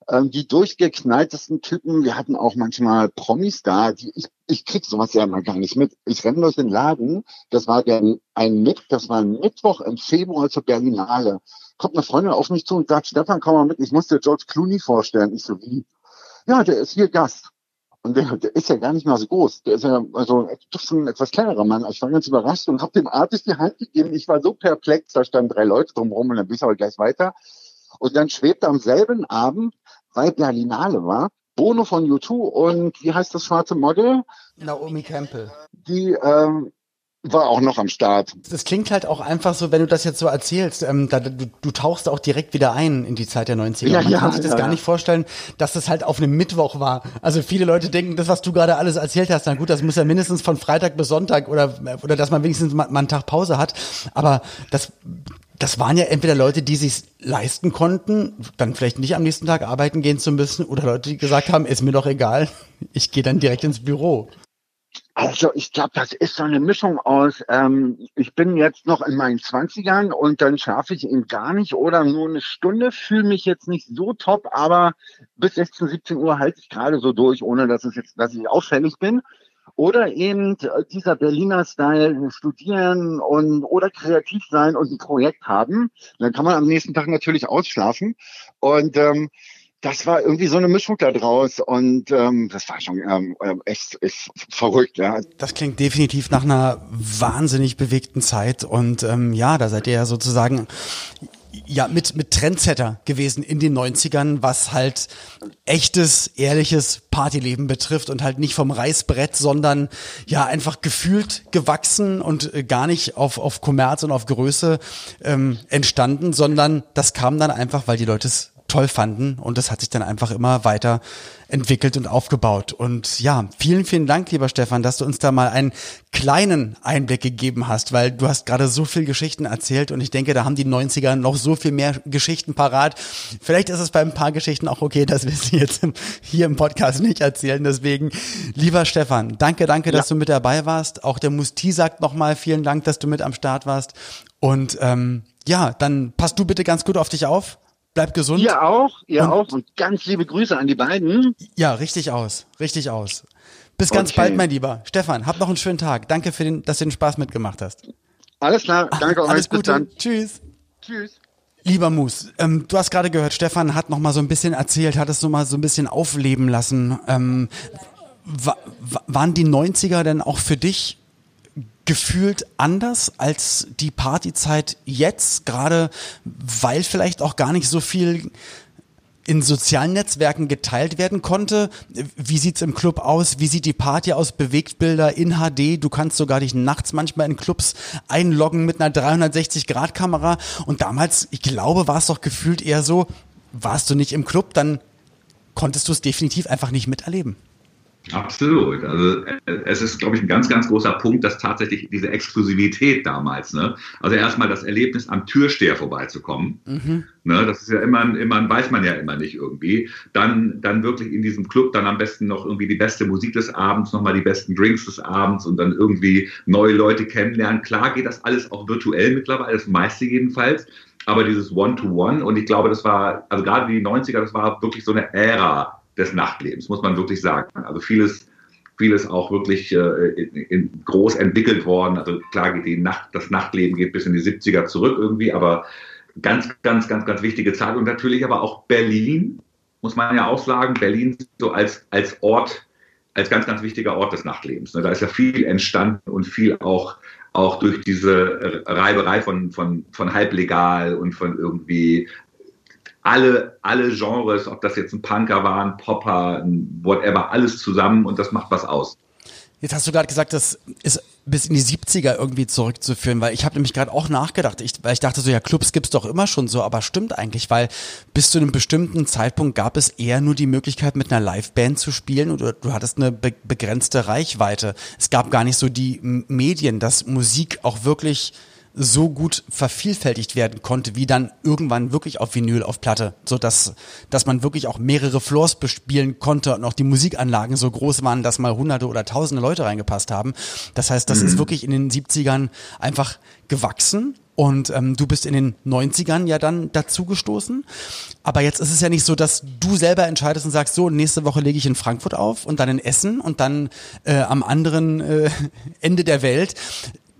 ähm, die durchgeknalltesten Typen. Wir hatten auch manchmal Promis da, die ich, ich krieg sowas ja mal gar nicht mit. Ich renne durch den Laden, das war der, ein Mitt, das war ein Mittwoch im Februar zur Berlinale. Kommt eine Freundin auf mich zu und sagt, Stefan, komm mal mit, ich muss dir George Clooney vorstellen. Ich so, wie? Ja, der ist hier Gast. Und der, der ist ja gar nicht mal so groß. Der ist ja also doch schon ein etwas kleinerer Mann. Ich war ganz überrascht und habe dem artig die Hand gegeben. Ich war so perplex, da standen drei Leute drumherum und dann bin ich aber gleich weiter. Und dann schwebte am selben Abend, weil Berlinale war, Bono von U2 und wie heißt das schwarze Model? Naomi Campbell. Die ähm, war auch noch am Start. Das klingt halt auch einfach so, wenn du das jetzt so erzählst, ähm, da, du, du tauchst auch direkt wieder ein in die Zeit der 90er. Ja, Man ja, kann sich das ja, gar nicht vorstellen, dass das halt auf einem Mittwoch war. Also viele Leute denken, das, was du gerade alles erzählt hast, na gut, das muss ja mindestens von Freitag bis Sonntag oder, oder dass man wenigstens mal, mal einen Tag Pause hat. Aber das, das waren ja entweder Leute, die sich leisten konnten, dann vielleicht nicht am nächsten Tag arbeiten gehen zu müssen, oder Leute, die gesagt haben, ist mir doch egal, ich gehe dann direkt ins Büro. Also ich glaube, das ist so eine Mischung aus, ähm, ich bin jetzt noch in meinen Zwanzigern und dann schlafe ich eben gar nicht oder nur eine Stunde, fühle mich jetzt nicht so top, aber bis 16, 17 Uhr halte ich gerade so durch, ohne dass es jetzt, dass ich auffällig bin. Oder eben dieser Berliner Style, studieren und oder kreativ sein und ein Projekt haben. Dann kann man am nächsten Tag natürlich ausschlafen. Und ähm, das war irgendwie so eine Mischung da draus und ähm, das war schon ähm, äh, echt, echt verrückt, ja. Das klingt definitiv nach einer wahnsinnig bewegten Zeit und ähm, ja, da seid ihr ja sozusagen ja, mit, mit Trendsetter gewesen in den 90ern, was halt echtes, ehrliches Partyleben betrifft und halt nicht vom Reißbrett, sondern ja einfach gefühlt gewachsen und äh, gar nicht auf, auf Kommerz und auf Größe ähm, entstanden, sondern das kam dann einfach, weil die Leute es toll fanden und das hat sich dann einfach immer weiter entwickelt und aufgebaut. Und ja, vielen, vielen Dank, lieber Stefan, dass du uns da mal einen kleinen Einblick gegeben hast, weil du hast gerade so viel Geschichten erzählt und ich denke, da haben die 90er noch so viel mehr Geschichten parat. Vielleicht ist es bei ein paar Geschichten auch okay, dass wir sie jetzt hier im Podcast nicht erzählen. Deswegen, lieber Stefan, danke, danke, ja. dass du mit dabei warst. Auch der Musti sagt nochmal vielen Dank, dass du mit am Start warst. Und ähm, ja, dann passt du bitte ganz gut auf dich auf. Bleib gesund. Ihr auch, ihr und, auch und ganz liebe Grüße an die beiden. Ja, richtig aus, richtig aus. Bis ganz okay. bald, mein Lieber. Stefan, hab noch einen schönen Tag. Danke, für den, dass du den Spaß mitgemacht hast. Alles klar, danke euch. Alles Gute. Tschüss. Tschüss. Lieber Mus, ähm, du hast gerade gehört, Stefan hat noch mal so ein bisschen erzählt, hat es so mal so ein bisschen aufleben lassen. Ähm, waren die 90er denn auch für dich gefühlt anders als die Partyzeit jetzt, gerade weil vielleicht auch gar nicht so viel in sozialen Netzwerken geteilt werden konnte. Wie sieht's im Club aus? Wie sieht die Party aus? Bewegtbilder in HD. Du kannst sogar dich nachts manchmal in Clubs einloggen mit einer 360-Grad-Kamera. Und damals, ich glaube, war es doch gefühlt eher so, warst du nicht im Club, dann konntest du es definitiv einfach nicht miterleben. Absolut. Also es ist, glaube ich, ein ganz, ganz großer Punkt, dass tatsächlich diese Exklusivität damals, ne? Also erstmal das Erlebnis, am Türsteher vorbeizukommen. Mhm. Ne? Das ist ja immer, immer, weiß man ja immer nicht irgendwie. Dann, dann wirklich in diesem Club dann am besten noch irgendwie die beste Musik des Abends, nochmal die besten Drinks des Abends und dann irgendwie neue Leute kennenlernen. Klar geht das alles auch virtuell mittlerweile, das meiste jedenfalls. Aber dieses One-to-One, -One, und ich glaube, das war, also gerade die 90er, das war wirklich so eine Ära des Nachtlebens, muss man wirklich sagen. Also vieles, vieles auch wirklich äh, in, in groß entwickelt worden. Also klar geht die Nacht, das Nachtleben geht bis in die 70er zurück irgendwie, aber ganz, ganz, ganz, ganz wichtige Zeit. Und natürlich aber auch Berlin, muss man ja auch sagen, Berlin so als, als Ort, als ganz, ganz wichtiger Ort des Nachtlebens. Ne? Da ist ja viel entstanden und viel auch, auch durch diese Reiberei von, von, von halblegal und von irgendwie alle, alle Genres, ob das jetzt ein Punker war, ein Popper, ein whatever, alles zusammen und das macht was aus. Jetzt hast du gerade gesagt, das ist bis in die 70er irgendwie zurückzuführen, weil ich habe nämlich gerade auch nachgedacht, ich, weil ich dachte so, ja, Clubs gibt's doch immer schon so, aber stimmt eigentlich, weil bis zu einem bestimmten Zeitpunkt gab es eher nur die Möglichkeit, mit einer Liveband zu spielen und du hattest eine be begrenzte Reichweite. Es gab gar nicht so die Medien, dass Musik auch wirklich so gut vervielfältigt werden konnte, wie dann irgendwann wirklich auf Vinyl, auf Platte, so dass, dass man wirklich auch mehrere Floors bespielen konnte und auch die Musikanlagen so groß waren, dass mal hunderte oder tausende Leute reingepasst haben. Das heißt, das mhm. ist wirklich in den 70ern einfach gewachsen und ähm, du bist in den 90ern ja dann dazugestoßen. Aber jetzt ist es ja nicht so, dass du selber entscheidest und sagst, so, nächste Woche lege ich in Frankfurt auf und dann in Essen und dann äh, am anderen äh, Ende der Welt.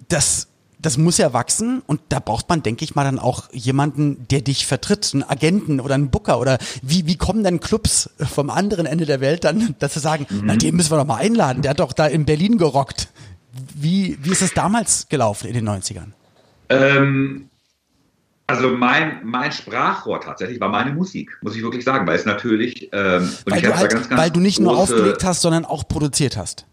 Das das muss ja wachsen und da braucht man, denke ich mal, dann auch jemanden, der dich vertritt, einen Agenten oder einen Booker oder wie, wie kommen denn Clubs vom anderen Ende der Welt dann, dass sie sagen, mhm. na, den müssen wir doch mal einladen, der hat doch da in Berlin gerockt. Wie, wie ist es damals gelaufen in den 90ern? Ähm, also mein, mein Sprachrohr tatsächlich war meine Musik, muss ich wirklich sagen, weil es natürlich, ähm, weil, du halt, ganz, ganz weil du nicht nur aufgelegt hast, sondern auch produziert hast.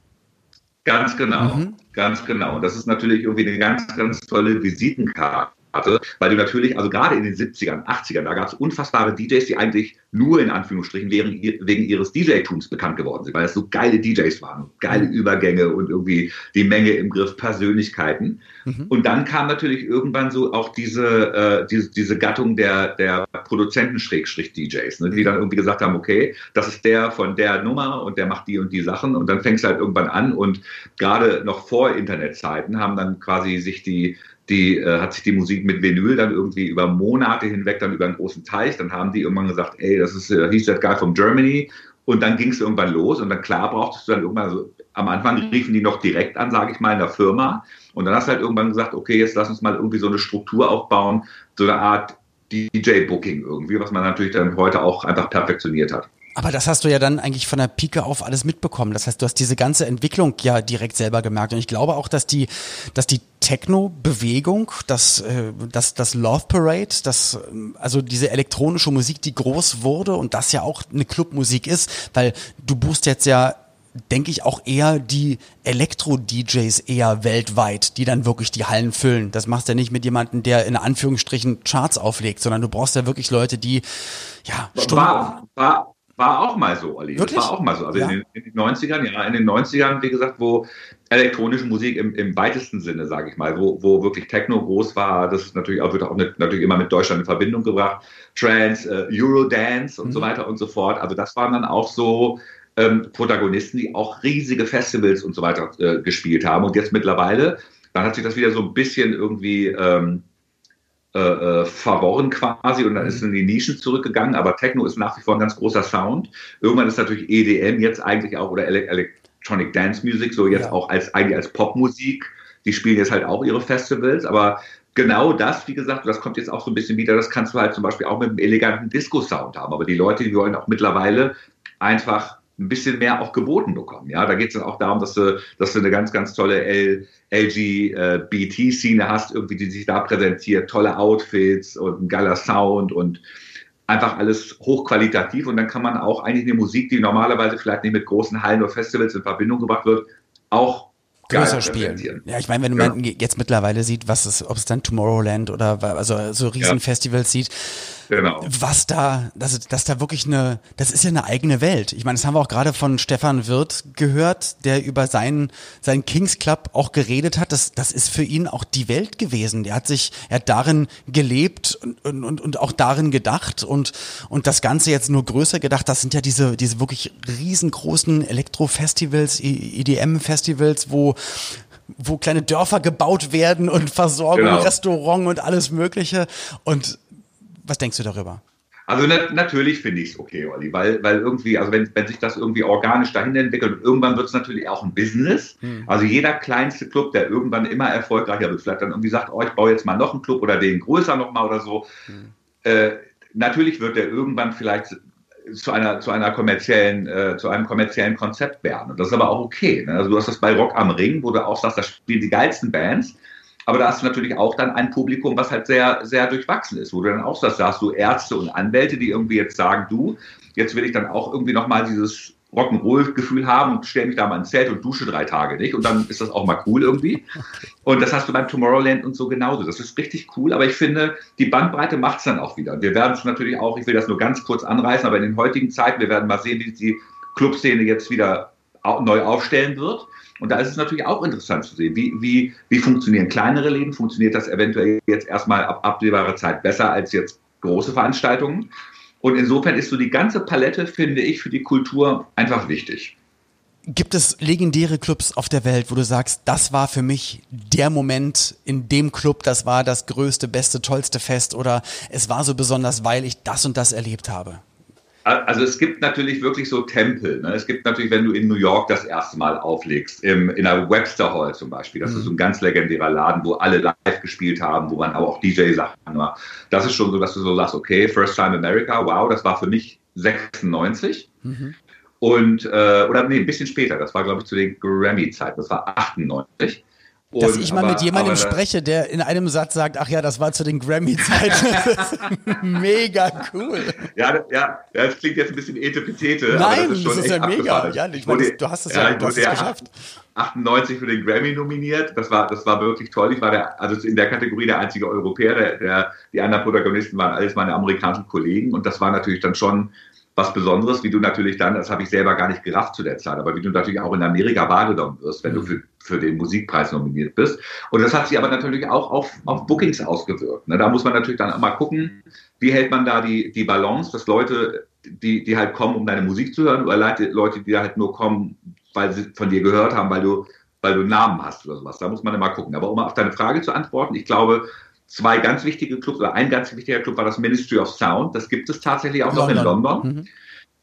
Ganz genau, mhm. ganz genau. Das ist natürlich irgendwie eine ganz, ganz tolle Visitenkarte hatte, weil du natürlich, also gerade in den 70ern, 80ern, da gab es unfassbare DJs, die eigentlich nur in Anführungsstrichen wegen, wegen ihres DJ-Tums bekannt geworden sind, weil es so geile DJs waren, geile mhm. Übergänge und irgendwie die Menge im Griff, Persönlichkeiten. Mhm. Und dann kam natürlich irgendwann so auch diese, äh, diese, diese Gattung der, der Produzenten-DJs, ne, die dann irgendwie gesagt haben, okay, das ist der von der Nummer und der macht die und die Sachen und dann fängst du halt irgendwann an und gerade noch vor Internetzeiten haben dann quasi sich die die äh, hat sich die Musik mit Vinyl dann irgendwie über Monate hinweg dann über einen großen Teich. Dann haben die irgendwann gesagt, ey, das ist äh, He's That Guy from Germany. Und dann ging es irgendwann los und dann klar brauchtest du dann irgendwann, so, am Anfang riefen die noch direkt an, sage ich mal, in der Firma. Und dann hast du halt irgendwann gesagt, okay, jetzt lass uns mal irgendwie so eine Struktur aufbauen, so eine Art DJ-Booking irgendwie, was man natürlich dann heute auch einfach perfektioniert hat. Aber das hast du ja dann eigentlich von der Pike auf alles mitbekommen. Das heißt, du hast diese ganze Entwicklung ja direkt selber gemerkt. Und ich glaube auch, dass die, dass die Techno-Bewegung, das, äh, das, das Love Parade, das, ähm, also diese elektronische Musik, die groß wurde und das ja auch eine Clubmusik ist, weil du buchst jetzt ja denke ich auch eher die Elektro-DJs eher weltweit, die dann wirklich die Hallen füllen. Das machst du ja nicht mit jemandem, der in Anführungsstrichen Charts auflegt, sondern du brauchst ja wirklich Leute, die ja war, war, war auch mal so, Olli. Wirklich? Das war auch mal so. Also ja. in, den, in, den, 90ern, ja, in den 90ern, wie gesagt, wo elektronische Musik im, im weitesten Sinne, sage ich mal, wo, wo wirklich Techno groß war, das natürlich auch, wird auch nicht, natürlich immer mit Deutschland in Verbindung gebracht. Trance, äh, Eurodance und mhm. so weiter und so fort. Also das waren dann auch so ähm, Protagonisten, die auch riesige Festivals und so weiter äh, gespielt haben. Und jetzt mittlerweile, dann hat sich das wieder so ein bisschen irgendwie ähm, äh, äh, verworren quasi und dann ist es in die Nischen zurückgegangen, aber Techno ist nach wie vor ein ganz großer Sound. Irgendwann ist natürlich EDM jetzt eigentlich auch oder Ele Electronic Dance Music so jetzt ja. auch als eigentlich als Popmusik. Die spielen jetzt halt auch ihre Festivals, aber genau das, wie gesagt, das kommt jetzt auch so ein bisschen wieder, das kannst du halt zum Beispiel auch mit einem eleganten Disco-Sound haben. Aber die Leute, die wollen auch mittlerweile einfach ein bisschen mehr auch geboten bekommen. Ja, da geht es dann auch darum, dass du, dass du eine ganz, ganz tolle L, LGBT-Szene hast, irgendwie, die sich da präsentiert, tolle Outfits und ein geiler Sound und einfach alles hochqualitativ. Und dann kann man auch eigentlich eine Musik, die normalerweise vielleicht nicht mit großen Hallen oder Festivals in Verbindung gebracht wird, auch größer spielen. Ja, ich meine, wenn man ja. jetzt mittlerweile sieht, was es, ob es dann Tomorrowland oder also so Riesenfestivals ja. sieht, Genau. Was da, das, das da wirklich eine, das ist ja eine eigene Welt. Ich meine, das haben wir auch gerade von Stefan Wirth gehört, der über seinen, seinen Kings Club auch geredet hat. Das, das ist für ihn auch die Welt gewesen. Der hat sich, er hat darin gelebt und, und, und auch darin gedacht und, und das Ganze jetzt nur größer gedacht. Das sind ja diese, diese wirklich riesengroßen Elektro-Festivals, EDM-Festivals, wo wo kleine Dörfer gebaut werden und Versorgung, genau. Restaurant und alles Mögliche. Und was denkst du darüber? Also na, natürlich finde ich es okay, Olli, weil, weil irgendwie, also wenn, wenn sich das irgendwie organisch dahin entwickelt, irgendwann wird es natürlich auch ein Business. Hm. Also jeder kleinste Club, der irgendwann immer erfolgreicher wird, vielleicht dann irgendwie sagt, oh, ich baue jetzt mal noch einen Club oder den größer nochmal oder so. Hm. Äh, natürlich wird der irgendwann vielleicht zu einer, zu einer kommerziellen, äh, zu einem kommerziellen Konzept werden. Und das ist aber auch okay. Ne? Also du hast das bei Rock am Ring, wo du auch sagst, da spielen die geilsten Bands. Aber da hast du natürlich auch dann ein Publikum, was halt sehr, sehr durchwachsen ist, wo du dann auch sagst, da hast du Ärzte und Anwälte, die irgendwie jetzt sagen, du, jetzt will ich dann auch irgendwie nochmal dieses Rock'n'Roll-Gefühl haben und stelle mich da mal ins Zelt und dusche drei Tage nicht. Und dann ist das auch mal cool irgendwie. Und das hast du beim Tomorrowland und so genauso. Das ist richtig cool, aber ich finde, die Bandbreite macht es dann auch wieder. Wir werden es natürlich auch, ich will das nur ganz kurz anreißen, aber in den heutigen Zeiten, wir werden mal sehen, wie die Clubszene jetzt wieder neu aufstellen wird. Und da ist es natürlich auch interessant zu sehen, wie, wie, wie funktionieren kleinere Läden, funktioniert das eventuell jetzt erstmal ab absehbarer Zeit besser als jetzt große Veranstaltungen. Und insofern ist so die ganze Palette, finde ich, für die Kultur einfach wichtig. Gibt es legendäre Clubs auf der Welt, wo du sagst, das war für mich der Moment in dem Club, das war das größte, beste, tollste Fest oder es war so besonders, weil ich das und das erlebt habe? Also es gibt natürlich wirklich so Tempel. Ne? Es gibt natürlich, wenn du in New York das erste Mal auflegst, im, in der Webster Hall zum Beispiel, das mhm. ist so ein ganz legendärer Laden, wo alle live gespielt haben, wo man aber auch DJ-Sachen war. Das ist schon so, dass du so sagst, okay, First Time America, wow, das war für mich 96. Mhm. Und, äh, oder nee, ein bisschen später, das war glaube ich zu den Grammy-Zeiten, das war 98. Und, Dass ich mal aber, mit jemandem spreche, der in einem Satz sagt, ach ja, das war zu den Grammy-Zeiten. Mega cool. Ja, ja, das klingt jetzt ein bisschen etepetete. Nein, das ist, das ist ja mega. Ja, ich meine, du hast es ja, ja du hast es geschafft. 98 für den Grammy nominiert. Das war, das war wirklich toll. Ich war der, also in der Kategorie der einzige Europäer. Der, der, die anderen Protagonisten waren alles meine amerikanischen Kollegen. Und das war natürlich dann schon was Besonderes, wie du natürlich dann, das habe ich selber gar nicht gerafft zu der Zeit, aber wie du natürlich auch in Amerika wahrgenommen wirst, wenn du mhm. für, für den Musikpreis nominiert bist. Und das hat sich aber natürlich auch auf, auf Bookings ausgewirkt. Ne? Da muss man natürlich dann mal gucken, wie hält man da die, die Balance, dass Leute, die, die halt kommen, um deine Musik zu hören, oder Leute, die halt nur kommen, weil sie von dir gehört haben, weil du, weil du einen Namen hast oder sowas. Da muss man immer gucken. Aber um auf deine Frage zu antworten, ich glaube, zwei ganz wichtige Clubs oder ein ganz wichtiger Club war das Ministry of Sound. Das gibt es tatsächlich auch London. noch in London. Mhm.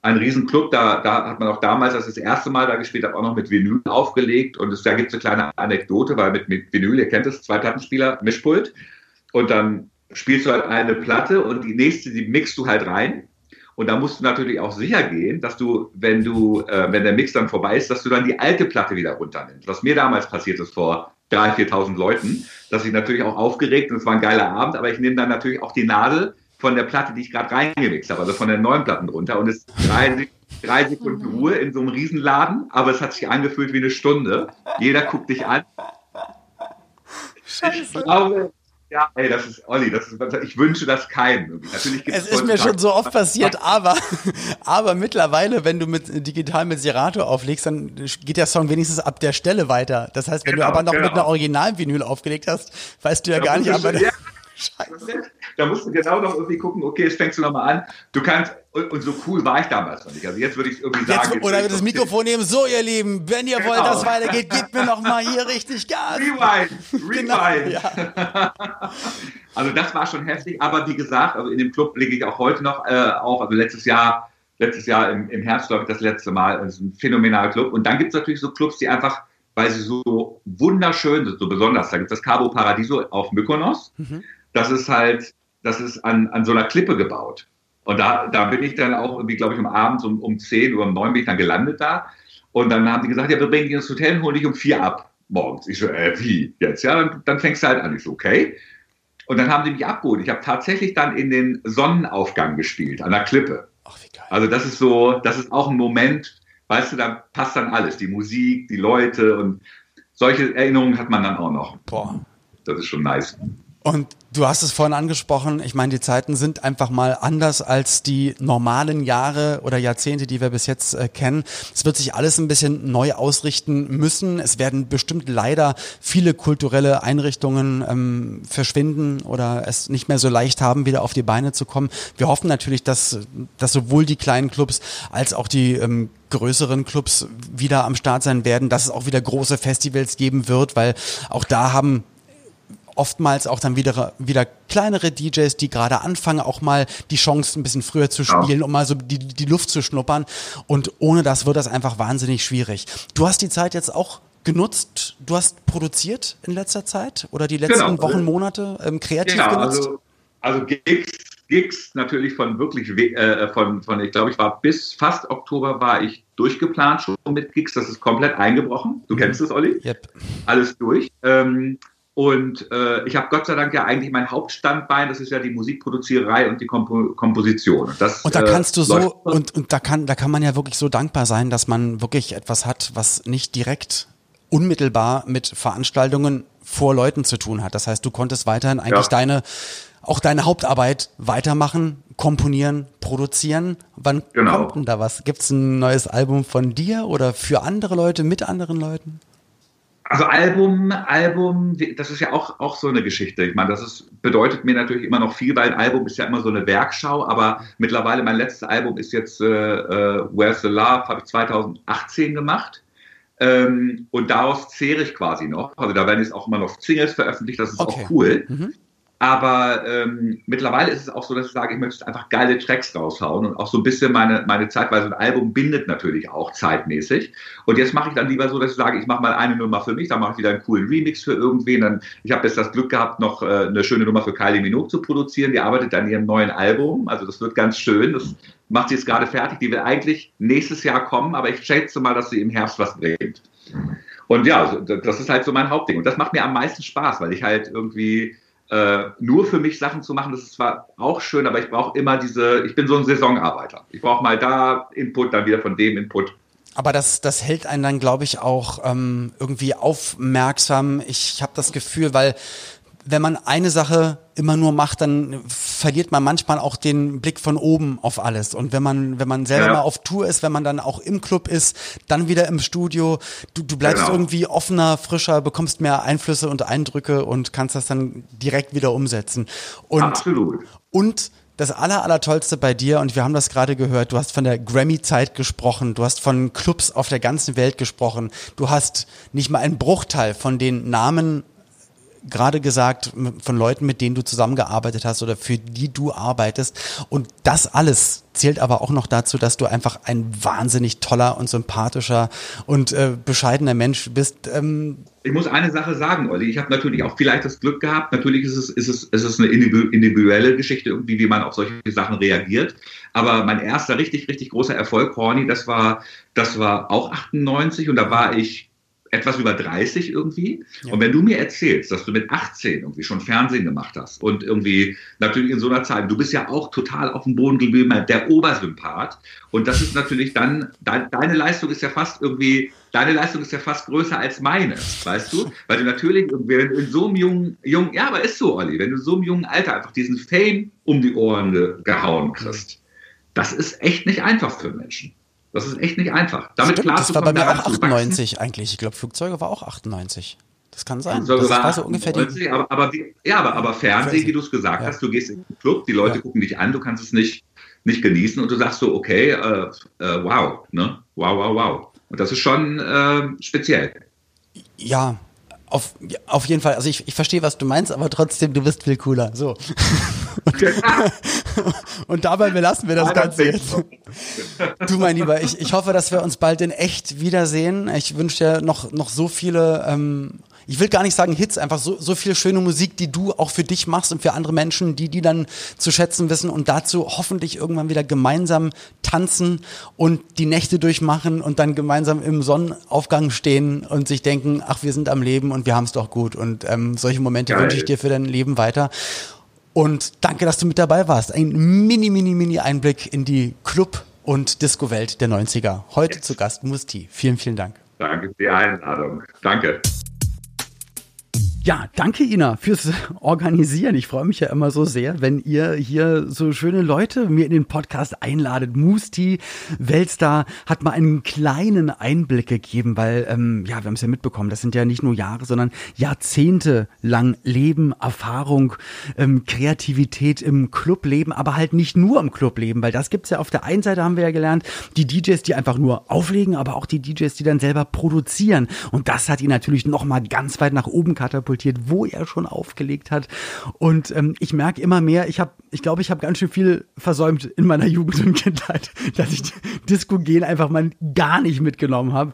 Ein Riesenclub, da, da hat man auch damals, als das erste Mal da gespielt hat, auch noch mit Vinyl aufgelegt. Und es, da gibt es eine kleine Anekdote, weil mit, mit Vinyl, ihr kennt es, zwei Plattenspieler, Mischpult. Und dann spielst du halt eine Platte und die nächste, die mixst du halt rein. Und da musst du natürlich auch sicher gehen, dass du, wenn du, äh, wenn der Mix dann vorbei ist, dass du dann die alte Platte wieder runternimmst. Was mir damals passiert ist vor 3.000, 4.000 Leuten, dass ich natürlich auch aufgeregt und es war ein geiler Abend, aber ich nehme dann natürlich auch die Nadel von der Platte, die ich gerade reingemixt habe, also von den neuen Platten runter und es ist drei, drei Sekunden Ruhe in so einem Riesenladen, aber es hat sich angefühlt wie eine Stunde. Jeder guckt dich an. Scheiße. Ich glaube, ja, ey, das ist, Olli, das ist, ich wünsche das keinem. Natürlich gibt's es ist mir schon so oft passiert, aber, aber mittlerweile, wenn du mit digital mit Serato auflegst, dann geht der Song wenigstens ab der Stelle weiter. Das heißt, wenn genau, du aber noch genau. mit einer Original-Vinyl aufgelegt hast, weißt du ja, ja gar nicht, aber. Ja, Scheiße. Da musst du genau noch irgendwie gucken, okay, jetzt fängst du nochmal an. Du kannst, und, und, so cool war ich damals noch nicht. Also jetzt würde ich irgendwie sagen. Jetzt, oder das Mikrofon nehmen, so ihr Lieben, wenn ihr genau. wollt, dass es weitergeht, gebt mir nochmal hier richtig Gas. Rewind, genau, Rewind. Genau, ja. also das war schon heftig, aber wie gesagt, also in dem Club lege ich auch heute noch äh, auf, also letztes Jahr, letztes Jahr im, im Herbst, glaube ich, das letzte Mal, das ist ein phänomenaler Club. Und dann gibt es natürlich so Clubs, die einfach weil sie so wunderschön sind, so besonders. Da gibt es das Cabo Paradiso auf Mykonos. Mhm das ist halt, das ist an, an so einer Klippe gebaut. Und da, da bin ich dann auch irgendwie, glaube ich, um abends um, um 10 Uhr, um 9 bin ich dann gelandet da. Und dann haben die gesagt, ja, wir bringen dich ins Hotel und holen dich um 4 ab morgens. Ich so, äh, wie jetzt? Ja, dann, dann fängst du halt an. Ich so, okay. Und dann haben die mich abgeholt. Ich habe tatsächlich dann in den Sonnenaufgang gespielt, an der Klippe. Ach, wie geil. Also das ist so, das ist auch ein Moment, weißt du, da passt dann alles. Die Musik, die Leute und solche Erinnerungen hat man dann auch noch. Boah. Das ist schon nice. Und du hast es vorhin angesprochen, ich meine, die Zeiten sind einfach mal anders als die normalen Jahre oder Jahrzehnte, die wir bis jetzt äh, kennen. Es wird sich alles ein bisschen neu ausrichten müssen. Es werden bestimmt leider viele kulturelle Einrichtungen ähm, verschwinden oder es nicht mehr so leicht haben, wieder auf die Beine zu kommen. Wir hoffen natürlich, dass, dass sowohl die kleinen Clubs als auch die ähm, größeren Clubs wieder am Start sein werden, dass es auch wieder große Festivals geben wird, weil auch da haben oftmals auch dann wieder, wieder kleinere DJs, die gerade anfangen, auch mal die Chance ein bisschen früher zu spielen, um mal so die, die Luft zu schnuppern. Und ohne das wird das einfach wahnsinnig schwierig. Du hast die Zeit jetzt auch genutzt, du hast produziert in letzter Zeit oder die letzten genau. Wochen, Monate ähm, kreativ genau, genutzt? Also, also Gigs, Gigs natürlich von wirklich, äh, von, von, ich glaube, ich war bis fast Oktober war ich durchgeplant schon mit Gigs, das ist komplett eingebrochen. Du mhm. kennst es, Olli? Yep. Alles durch. Ähm, und äh, ich habe Gott sei Dank ja eigentlich mein Hauptstandbein, das ist ja die Musikproduzierei und die Kompo Komposition. Das, und da äh, kannst du so, und, und da kann, da kann man ja wirklich so dankbar sein, dass man wirklich etwas hat, was nicht direkt unmittelbar mit Veranstaltungen vor Leuten zu tun hat. Das heißt, du konntest weiterhin eigentlich ja. deine, auch deine Hauptarbeit weitermachen, komponieren, produzieren. Wann genau. kommt denn da was? Gibt es ein neues Album von dir oder für andere Leute, mit anderen Leuten? Also Album, Album, das ist ja auch, auch so eine Geschichte. Ich meine, das ist, bedeutet mir natürlich immer noch viel, weil ein Album ist ja immer so eine Werkschau, aber mittlerweile mein letztes Album ist jetzt äh, äh Where's the Love, habe ich 2018 gemacht. Ähm, und daraus zehre ich quasi noch. Also da werden jetzt auch immer noch Singles veröffentlicht, das ist okay. auch cool. Mhm. Aber ähm, mittlerweile ist es auch so, dass ich sage, ich möchte einfach geile Tracks raushauen und auch so ein bisschen meine, meine Zeit, weil so ein Album bindet natürlich auch zeitmäßig. Und jetzt mache ich dann lieber so, dass ich sage, ich mache mal eine Nummer für mich, dann mache ich wieder einen coolen Remix für irgendwen. Dann, ich habe jetzt das Glück gehabt, noch äh, eine schöne Nummer für Kylie Minogue zu produzieren. Die arbeitet an ihrem neuen Album. Also das wird ganz schön. Das macht sie jetzt gerade fertig. Die will eigentlich nächstes Jahr kommen, aber ich schätze mal, dass sie im Herbst was bringt. Und ja, das ist halt so mein Hauptding. Und das macht mir am meisten Spaß, weil ich halt irgendwie äh, nur für mich Sachen zu machen, das ist zwar auch schön, aber ich brauche immer diese, ich bin so ein Saisonarbeiter. Ich brauche mal da Input, dann wieder von dem Input. Aber das, das hält einen dann, glaube ich, auch ähm, irgendwie aufmerksam. Ich habe das Gefühl, weil wenn man eine Sache immer nur macht, dann verliert man manchmal auch den Blick von oben auf alles. Und wenn man, wenn man selber ja. mal auf Tour ist, wenn man dann auch im Club ist, dann wieder im Studio, du, du bleibst genau. irgendwie offener, frischer, bekommst mehr Einflüsse und Eindrücke und kannst das dann direkt wieder umsetzen. Und, Absolut. Und das aller, aller Tollste bei dir, und wir haben das gerade gehört, du hast von der Grammy-Zeit gesprochen, du hast von Clubs auf der ganzen Welt gesprochen, du hast nicht mal einen Bruchteil von den Namen gerade gesagt von Leuten, mit denen du zusammengearbeitet hast oder für die du arbeitest. Und das alles zählt aber auch noch dazu, dass du einfach ein wahnsinnig toller und sympathischer und äh, bescheidener Mensch bist. Ähm ich muss eine Sache sagen, Olli. Ich habe natürlich auch vielleicht das Glück gehabt. Natürlich ist es, ist es, ist es eine individuelle Geschichte, irgendwie, wie man auf solche Sachen reagiert. Aber mein erster richtig, richtig großer Erfolg, Horny, das war, das war auch 98 und da war ich etwas über 30 irgendwie. Ja. Und wenn du mir erzählst, dass du mit 18 irgendwie schon Fernsehen gemacht hast und irgendwie natürlich in so einer Zeit, du bist ja auch total auf dem Boden geblieben, der Obersympath. Und das ist natürlich dann, deine Leistung ist ja fast irgendwie, deine Leistung ist ja fast größer als meine, weißt du? Weil du natürlich wenn du in so einem jungen, jungen, ja, aber ist so, Olli, wenn du in so einem jungen Alter einfach diesen Fame um die Ohren gehauen kriegst, das ist echt nicht einfach für Menschen. Das ist echt nicht einfach. Damit Stimmt, klar das war bei mir auch 98 eigentlich. Ich glaube, Flugzeuge war auch 98. Das kann sein. Das war, war so ungefähr 90, die, aber, aber, ja, aber, aber Fernsehen, wie du es gesagt ja. hast, du gehst in den Club, die Leute ja. gucken dich an, du kannst es nicht, nicht genießen und du sagst so, okay, äh, äh, wow, ne? Wow, wow, wow. Und das ist schon äh, speziell. Ja, auf, auf jeden Fall. Also ich, ich verstehe, was du meinst, aber trotzdem, du bist viel cooler. So. Und, und dabei belassen wir das Ganze jetzt. Du, mein Lieber, ich, ich hoffe, dass wir uns bald in echt wiedersehen. Ich wünsche dir noch, noch so viele ähm, ich will gar nicht sagen Hits, einfach so, so viel schöne Musik, die du auch für dich machst und für andere Menschen, die die dann zu schätzen wissen und dazu hoffentlich irgendwann wieder gemeinsam tanzen und die Nächte durchmachen und dann gemeinsam im Sonnenaufgang stehen und sich denken, ach, wir sind am Leben und wir haben es doch gut. Und ähm, solche Momente Geil. wünsche ich dir für dein Leben weiter. Und danke, dass du mit dabei warst. Ein mini, mini, mini Einblick in die Club- und Disco-Welt der 90er. Heute zu Gast Musti. Vielen, vielen Dank. Danke für die Einladung. Danke. Ja, danke Ina fürs Organisieren. Ich freue mich ja immer so sehr, wenn ihr hier so schöne Leute mir in den Podcast einladet. Musti Weltstar hat mal einen kleinen Einblick gegeben, weil ähm, ja, wir haben es ja mitbekommen, das sind ja nicht nur Jahre, sondern Jahrzehnte lang Leben, Erfahrung, ähm, Kreativität im Clubleben, aber halt nicht nur im Clubleben, weil das gibt's ja auf der einen Seite haben wir ja gelernt, die DJs, die einfach nur auflegen, aber auch die DJs, die dann selber produzieren. Und das hat ihn natürlich noch mal ganz weit nach oben katapultiert katapultiert, wo er schon aufgelegt hat. Und ähm, ich merke immer mehr, ich habe, ich glaube, ich habe ganz schön viel versäumt in meiner Jugend und Kindheit, dass ich Disco gehen einfach mal gar nicht mitgenommen habe.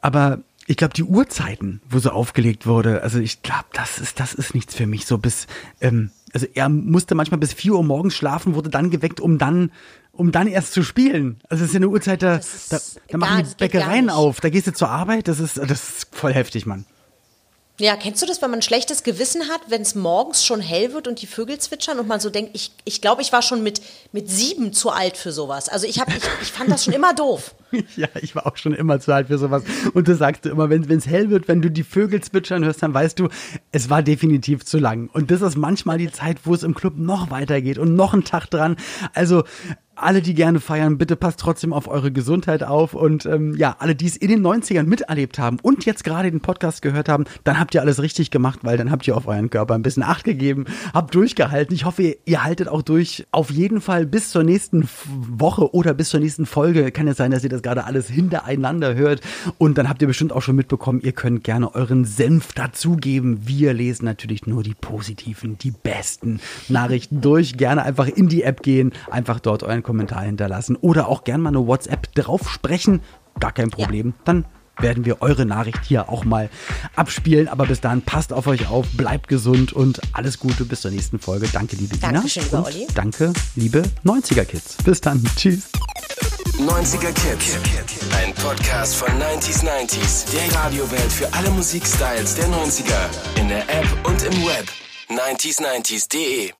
Aber ich glaube, die Uhrzeiten, wo so aufgelegt wurde, also ich glaube, das ist, das ist nichts für mich. So bis, ähm, also er musste manchmal bis 4 Uhr morgens schlafen, wurde dann geweckt, um dann, um dann erst zu spielen. Also es ist ja eine Uhrzeit, da, da, da machen die Bäckereien auf, da gehst du zur Arbeit, das ist, das ist voll heftig, Mann. Ja, kennst du das, wenn man ein schlechtes Gewissen hat, wenn es morgens schon hell wird und die Vögel zwitschern und man so denkt, ich, ich glaube, ich war schon mit, mit sieben zu alt für sowas. Also ich, hab, ich, ich fand das schon immer doof. ja, ich war auch schon immer zu alt für sowas. Und du sagst immer, wenn es hell wird, wenn du die Vögel zwitschern hörst, dann weißt du, es war definitiv zu lang. Und das ist manchmal die Zeit, wo es im Club noch weitergeht und noch ein Tag dran. Also alle, die gerne feiern, bitte passt trotzdem auf eure Gesundheit auf. Und ähm, ja, alle, die es in den 90ern miterlebt haben und jetzt gerade den Podcast gehört haben, dann habt ihr alles richtig gemacht, weil dann habt ihr auf euren Körper ein bisschen Acht gegeben, habt durchgehalten. Ich hoffe, ihr, ihr haltet auch durch. Auf jeden Fall bis zur nächsten Woche oder bis zur nächsten Folge. Kann es sein, dass ihr das gerade alles hintereinander hört. Und dann habt ihr bestimmt auch schon mitbekommen, ihr könnt gerne euren Senf dazugeben. Wir lesen natürlich nur die positiven, die besten Nachrichten durch. Gerne einfach in die App gehen, einfach dort euren Kommentar hinterlassen oder auch gerne mal eine WhatsApp drauf sprechen. Gar kein Problem. Ja. Dann werden wir eure Nachricht hier auch mal abspielen. Aber bis dahin passt auf euch auf, bleibt gesund und alles Gute bis zur nächsten Folge. Danke, liebe Dankeschön, Dina. Lieber Olli. Danke, liebe 90er Kids. Bis dann. Tschüss. 90er Kids. Ein Podcast von 90s 90s. Der Radiowelt für alle Musikstyles der 90er. In der App und im Web. 90s90s.de